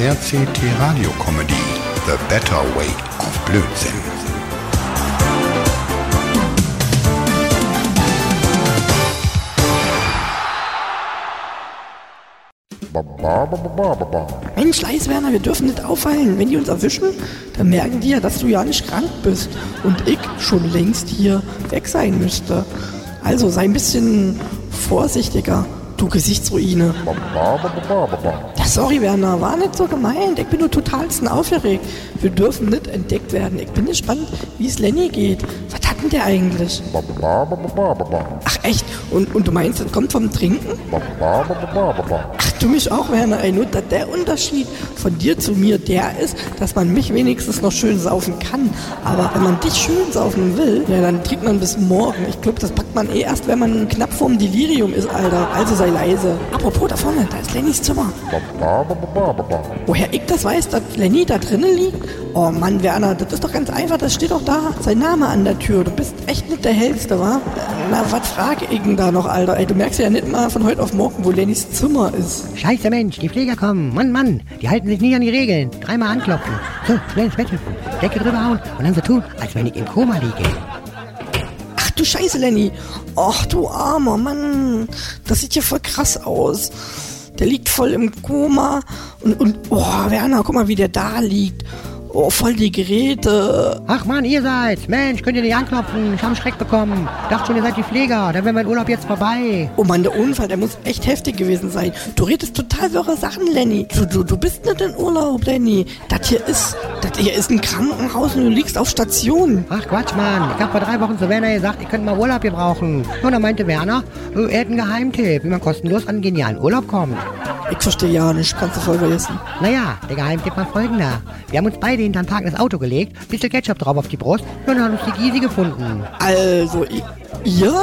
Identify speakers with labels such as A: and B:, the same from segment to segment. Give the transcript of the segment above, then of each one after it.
A: RCT Radio Comedy The Better Way of Blödsinn.
B: Mensch, Leiswerner, wir dürfen nicht auffallen. Wenn die uns erwischen, dann merken die ja, dass du ja nicht krank bist und ich schon längst hier weg sein müsste. Also sei ein bisschen vorsichtiger, du Gesichtsruine. Ja, sorry, Werner, war nicht so gemeint. Ich bin nur totalsten aufgeregt. Wir dürfen nicht entdeckt werden. Ich bin gespannt, wie es Lenny geht. Was denn der eigentlich? Ach echt? Und, und du meinst, das kommt vom Trinken? Ach, du mich auch, Werner. Dass der Unterschied von dir zu mir der ist, dass man mich wenigstens noch schön saufen kann. Aber wenn man dich schön saufen will, ja, dann trinkt man bis morgen. Ich glaube, das packt man eh erst, wenn man knapp vorm Delirium ist, Alter. Also sei leise. Apropos, da vorne, da ist Lennys Zimmer. Woher ich das weiß, dass Lenny da drinnen liegt? Oh Mann, Werner, das ist doch ganz einfach, das steht doch da. Sein Name an der Tür. Du bist echt nicht der Hellste, wa? Na, was frage ich denn da noch, Alter? Ey, du merkst ja nicht mal von heute auf morgen, wo Lennys Zimmer ist.
C: Scheiße Mensch, die Pfleger kommen. Mann, Mann, die halten sich nie an die Regeln. Dreimal anklopfen. So, schnell ins Bett hüpfen. Decke drüber hauen und dann so tun, als wenn ich im Koma liege.
B: Ach du Scheiße, Lenny. Ach du armer Mann. Das sieht ja voll krass aus. Der liegt voll im Koma. Und, und oh, Werner, guck mal, wie der da liegt. Oh, voll die Geräte.
C: Ach Mann, ihr seid's. Mensch, könnt ihr nicht anklopfen? Ich hab einen Schreck bekommen. Dachte schon, ihr seid die Pfleger. Dann wäre mein Urlaub jetzt vorbei.
B: Oh Mann, der Unfall, der muss echt heftig gewesen sein. Du redest total wirre Sachen, Lenny. Du, du, du bist nicht in Urlaub, Lenny. Das hier ist, das hier ist ein Krankenhaus und du liegst auf Station.
C: Ach Quatsch, Mann. Ich hab vor drei Wochen zu Werner gesagt, ich könnte mal Urlaub gebrauchen. Und dann meinte Werner, er hätte einen Geheimtipp, wie man kostenlos an einen genialen Urlaub kommt.
B: Ich verstehe ja nicht, kannst du voll vergessen.
C: Naja, der Geheimtipp war folgender. Wir haben uns beide hinter ein parkendes Auto gelegt, bisschen Ketchup drauf auf die Brust und hat uns die Gysi gefunden.
B: Also, ihr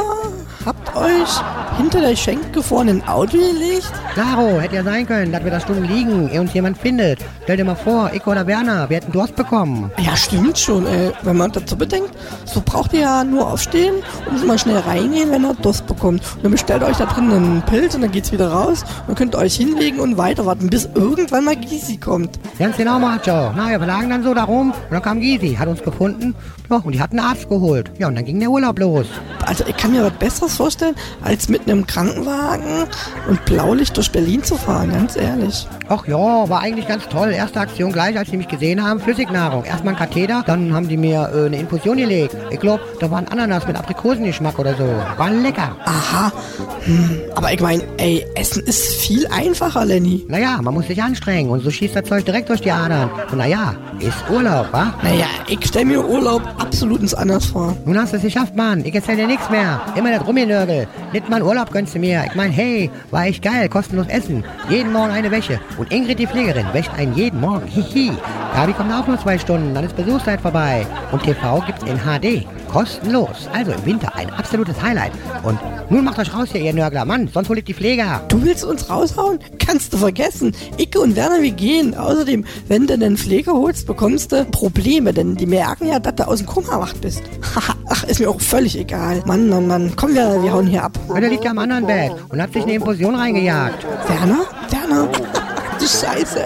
B: habt euch hinter der Schenk gefrorenen Auto gelegt?
C: Klaro, hätte ja sein können, dass wir da Stunden liegen, ehe uns jemand findet. Stell dir mal vor, ich oder Werner, wir hätten Durst bekommen.
B: Ja, stimmt schon, ey. Wenn man dazu bedenkt, so braucht ihr ja nur aufstehen und mal schnell reingehen, wenn ihr Durst bekommt. Und dann bestellt euch da drin einen Pilz und dann geht's wieder raus. Dann könnt euch hinlegen und weiter warten, bis irgendwann mal Gysi kommt.
C: Ganz genau, Macho. Na, wir lagen dann so da rum und dann kam Gysi, hat uns gefunden, ja, und die hat einen Arzt geholt. Ja, und dann ging der Urlaub los.
B: Also ich kann mir was Besseres vorstellen, als mit einem Krankenwagen und Blaulicht durch Berlin zu fahren, ganz ehrlich.
C: Ach ja, war eigentlich ganz toll. Erste Aktion gleich, als sie mich gesehen haben, Flüssignahrung. Erstmal ein Katheter, dann haben die mir äh, eine Infusion gelegt. Ich glaube, da war ein Ananas mit Aprikosengeschmack oder so. War lecker.
B: Aha. Hm. Aber ich meine, ey, Essen ist viel einfacher, Lenny.
C: Naja, man muss sich anstrengen und so schießt das Zeug direkt durch die Adern. Und naja, ist Urlaub, wa?
B: Naja, ich stell mir Urlaub absolut ins anders vor.
C: Nun hast du es geschafft, Mann. Ich erzähl dir nichts mehr. Immer das Rumgenörgel. Nicht mal einen Urlaub gönnst du mir. Ich mein, hey, war echt geil. Kostenlos essen. Jeden Morgen eine Wäsche. Und Ingrid, die Pflegerin, wäscht einen jeden Morgen. Hihi. Gabi kommt auch nur zwei Stunden. Dann ist Besuchszeit vorbei. Und TV gibt's in HD. Kostenlos. Also im Winter ein absolutes Highlight. Und nun macht euch raus hier, ihr Nörgler. Mann, sonst hol ich die Pfleger.
B: Du willst uns raushauen? Kannst du vergessen. Icke und Werner, wir gehen. Außerdem, wenn du einen Pfleger holst, bekommst du Probleme, denn die merken ja, dass du aus dem Koma erwacht bist. Haha, Ach, ist mir auch völlig egal. Mann, Mann, Mann. Komm, wir, wir hauen hier ab.
C: Und er liegt ja am anderen Bett und hat sich eine Infusion reingejagt.
B: Werner? Werner? Scheiße.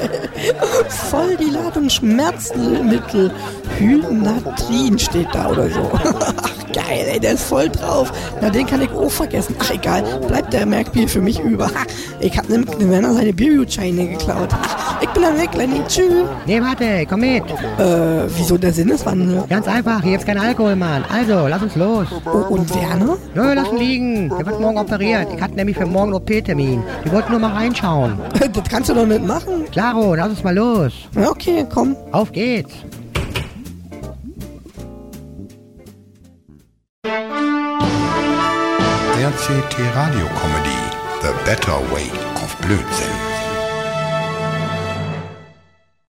B: Voll die Ladung Schmerzmittel. Hynatrin steht da oder so. Ach, geil, ey, der ist voll drauf. Na, den kann ich auch vergessen. Ach, egal, bleibt der Merkbier für mich über. Ich hab dem Werner seine Biergutscheine geklaut. Ach, ich bin dann weg, Lenny. Tschüss.
C: Nee, warte, komm mit.
B: Äh, wieso der Sinneswandel?
C: Ganz einfach, hier gibt's keinen Alkohol, Mann. Also, lass uns los.
B: Oh, und Werner?
C: Nö, lass ihn liegen. Der wird morgen operiert. Ich hatte nämlich für morgen OP-Termin. Die wollten nur mal reinschauen.
B: Das kannst du doch nicht machen.
C: Klaro, lass uns mal los.
B: Ja, okay, komm.
C: Auf geht's.
A: RCT Radio Comedy The Better Way of Blödsinn.